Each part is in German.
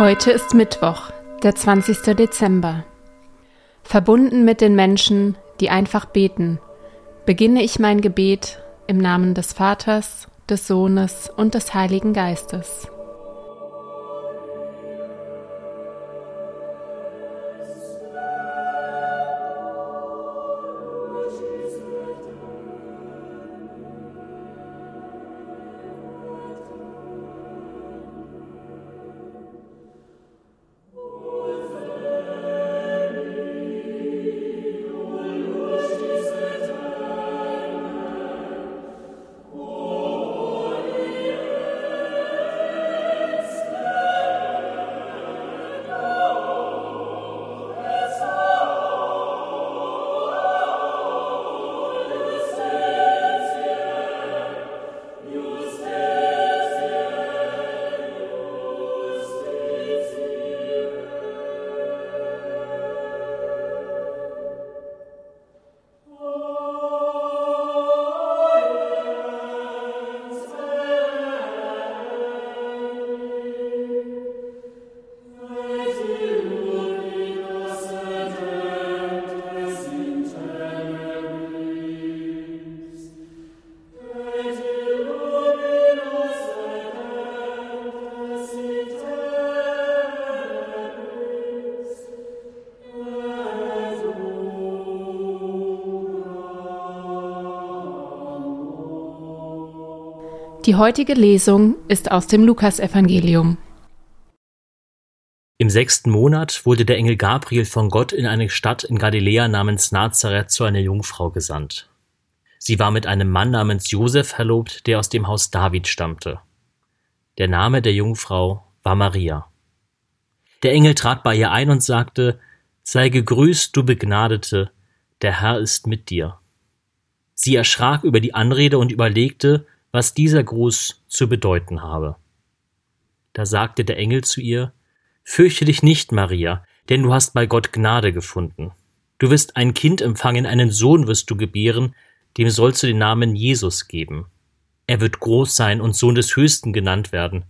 Heute ist Mittwoch, der 20. Dezember. Verbunden mit den Menschen, die einfach beten, beginne ich mein Gebet im Namen des Vaters, des Sohnes und des Heiligen Geistes. Die heutige Lesung ist aus dem Lukasevangelium. Im sechsten Monat wurde der Engel Gabriel von Gott in eine Stadt in Galiläa namens Nazareth zu einer Jungfrau gesandt. Sie war mit einem Mann namens Josef verlobt, der aus dem Haus David stammte. Der Name der Jungfrau war Maria. Der Engel trat bei ihr ein und sagte, Sei gegrüßt, du Begnadete, der Herr ist mit dir. Sie erschrak über die Anrede und überlegte, was dieser Gruß zu bedeuten habe. Da sagte der Engel zu ihr, Fürchte dich nicht, Maria, denn du hast bei Gott Gnade gefunden. Du wirst ein Kind empfangen, einen Sohn wirst du gebären, dem sollst du den Namen Jesus geben. Er wird groß sein und Sohn des Höchsten genannt werden.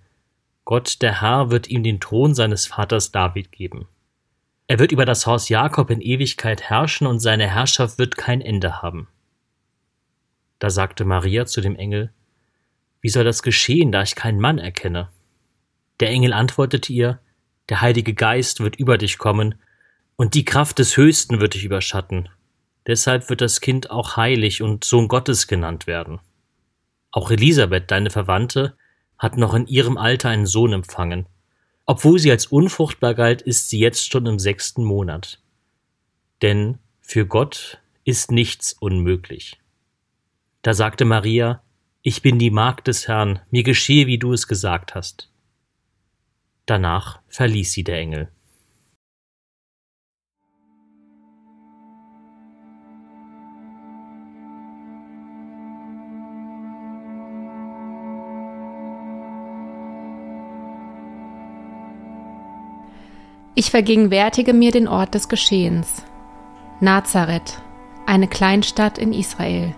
Gott, der Herr, wird ihm den Thron seines Vaters David geben. Er wird über das Haus Jakob in Ewigkeit herrschen und seine Herrschaft wird kein Ende haben. Da sagte Maria zu dem Engel, wie soll das geschehen, da ich keinen Mann erkenne? Der Engel antwortete ihr, der Heilige Geist wird über dich kommen, und die Kraft des Höchsten wird dich überschatten. Deshalb wird das Kind auch heilig und Sohn Gottes genannt werden. Auch Elisabeth, deine Verwandte, hat noch in ihrem Alter einen Sohn empfangen. Obwohl sie als unfruchtbar galt, ist sie jetzt schon im sechsten Monat. Denn für Gott ist nichts unmöglich. Da sagte Maria, ich bin die Magd des Herrn, mir geschehe, wie du es gesagt hast. Danach verließ sie der Engel. Ich vergegenwärtige mir den Ort des Geschehens. Nazareth, eine Kleinstadt in Israel.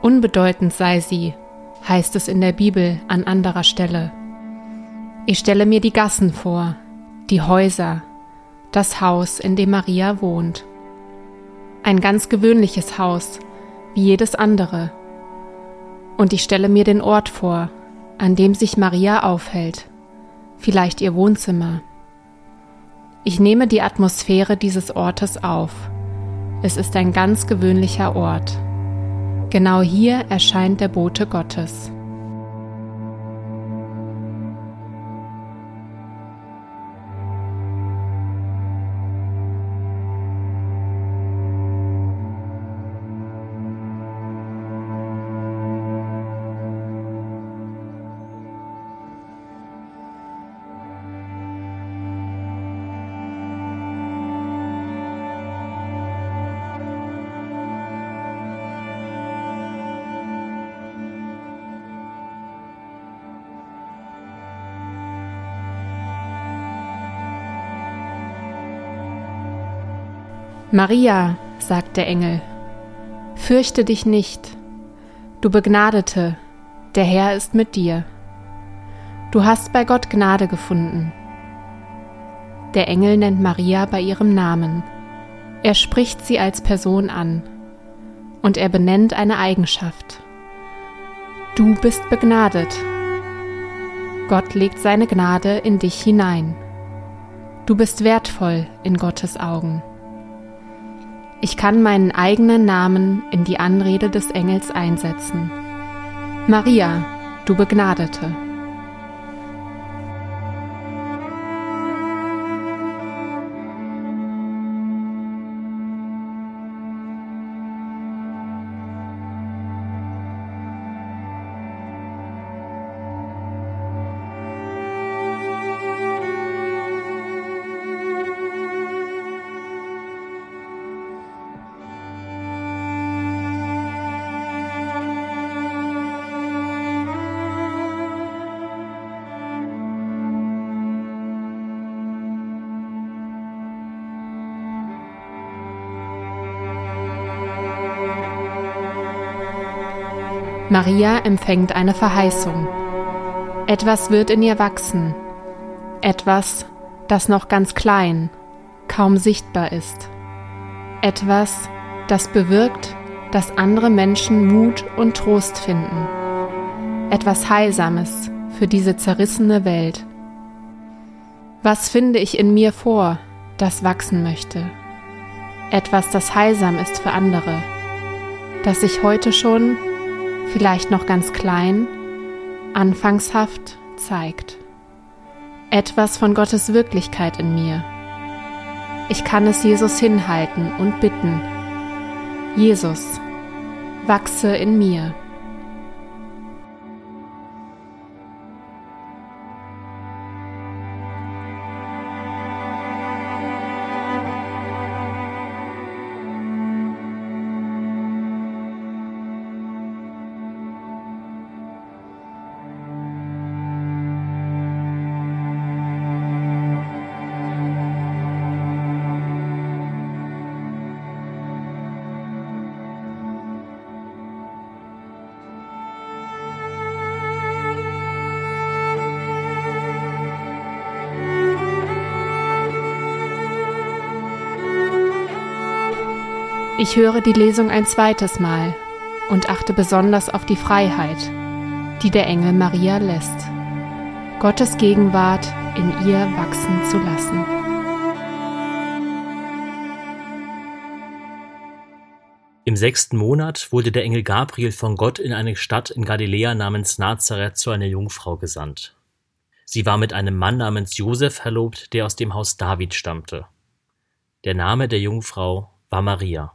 Unbedeutend sei sie, heißt es in der Bibel an anderer Stelle. Ich stelle mir die Gassen vor, die Häuser, das Haus, in dem Maria wohnt. Ein ganz gewöhnliches Haus, wie jedes andere. Und ich stelle mir den Ort vor, an dem sich Maria aufhält, vielleicht ihr Wohnzimmer. Ich nehme die Atmosphäre dieses Ortes auf. Es ist ein ganz gewöhnlicher Ort. Genau hier erscheint der Bote Gottes. Maria, sagt der Engel, fürchte dich nicht, du Begnadete, der Herr ist mit dir. Du hast bei Gott Gnade gefunden. Der Engel nennt Maria bei ihrem Namen. Er spricht sie als Person an. Und er benennt eine Eigenschaft. Du bist begnadet. Gott legt seine Gnade in dich hinein. Du bist wertvoll in Gottes Augen. Ich kann meinen eigenen Namen in die Anrede des Engels einsetzen. Maria, du Begnadete. Maria empfängt eine Verheißung. Etwas wird in ihr wachsen. Etwas, das noch ganz klein, kaum sichtbar ist. Etwas, das bewirkt, dass andere Menschen Mut und Trost finden. Etwas Heilsames für diese zerrissene Welt. Was finde ich in mir vor, das wachsen möchte? Etwas, das heilsam ist für andere, das ich heute schon vielleicht noch ganz klein, anfangshaft zeigt. Etwas von Gottes Wirklichkeit in mir. Ich kann es Jesus hinhalten und bitten. Jesus, wachse in mir. Ich höre die Lesung ein zweites Mal und achte besonders auf die Freiheit, die der Engel Maria lässt, Gottes Gegenwart in ihr wachsen zu lassen. Im sechsten Monat wurde der Engel Gabriel von Gott in eine Stadt in Galiläa namens Nazareth zu einer Jungfrau gesandt. Sie war mit einem Mann namens Josef verlobt, der aus dem Haus David stammte. Der Name der Jungfrau war Maria.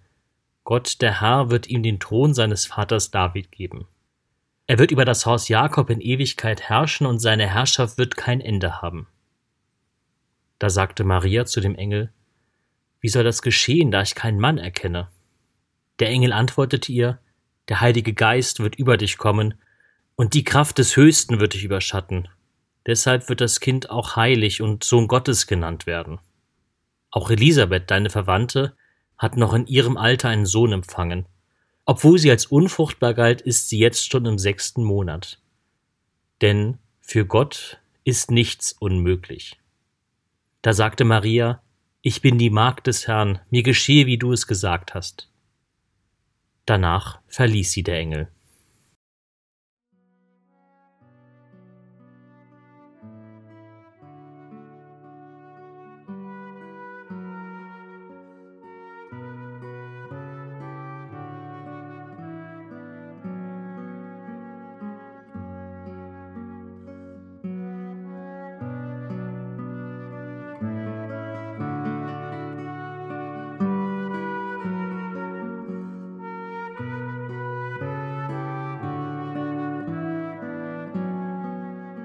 Gott der Herr wird ihm den Thron seines Vaters David geben. Er wird über das Haus Jakob in Ewigkeit herrschen und seine Herrschaft wird kein Ende haben. Da sagte Maria zu dem Engel, Wie soll das geschehen, da ich keinen Mann erkenne? Der Engel antwortete ihr, Der Heilige Geist wird über dich kommen, und die Kraft des Höchsten wird dich überschatten. Deshalb wird das Kind auch heilig und Sohn Gottes genannt werden. Auch Elisabeth, deine Verwandte, hat noch in ihrem Alter einen Sohn empfangen. Obwohl sie als unfruchtbar galt, ist sie jetzt schon im sechsten Monat. Denn für Gott ist nichts unmöglich. Da sagte Maria, Ich bin die Magd des Herrn, mir geschehe, wie du es gesagt hast. Danach verließ sie der Engel.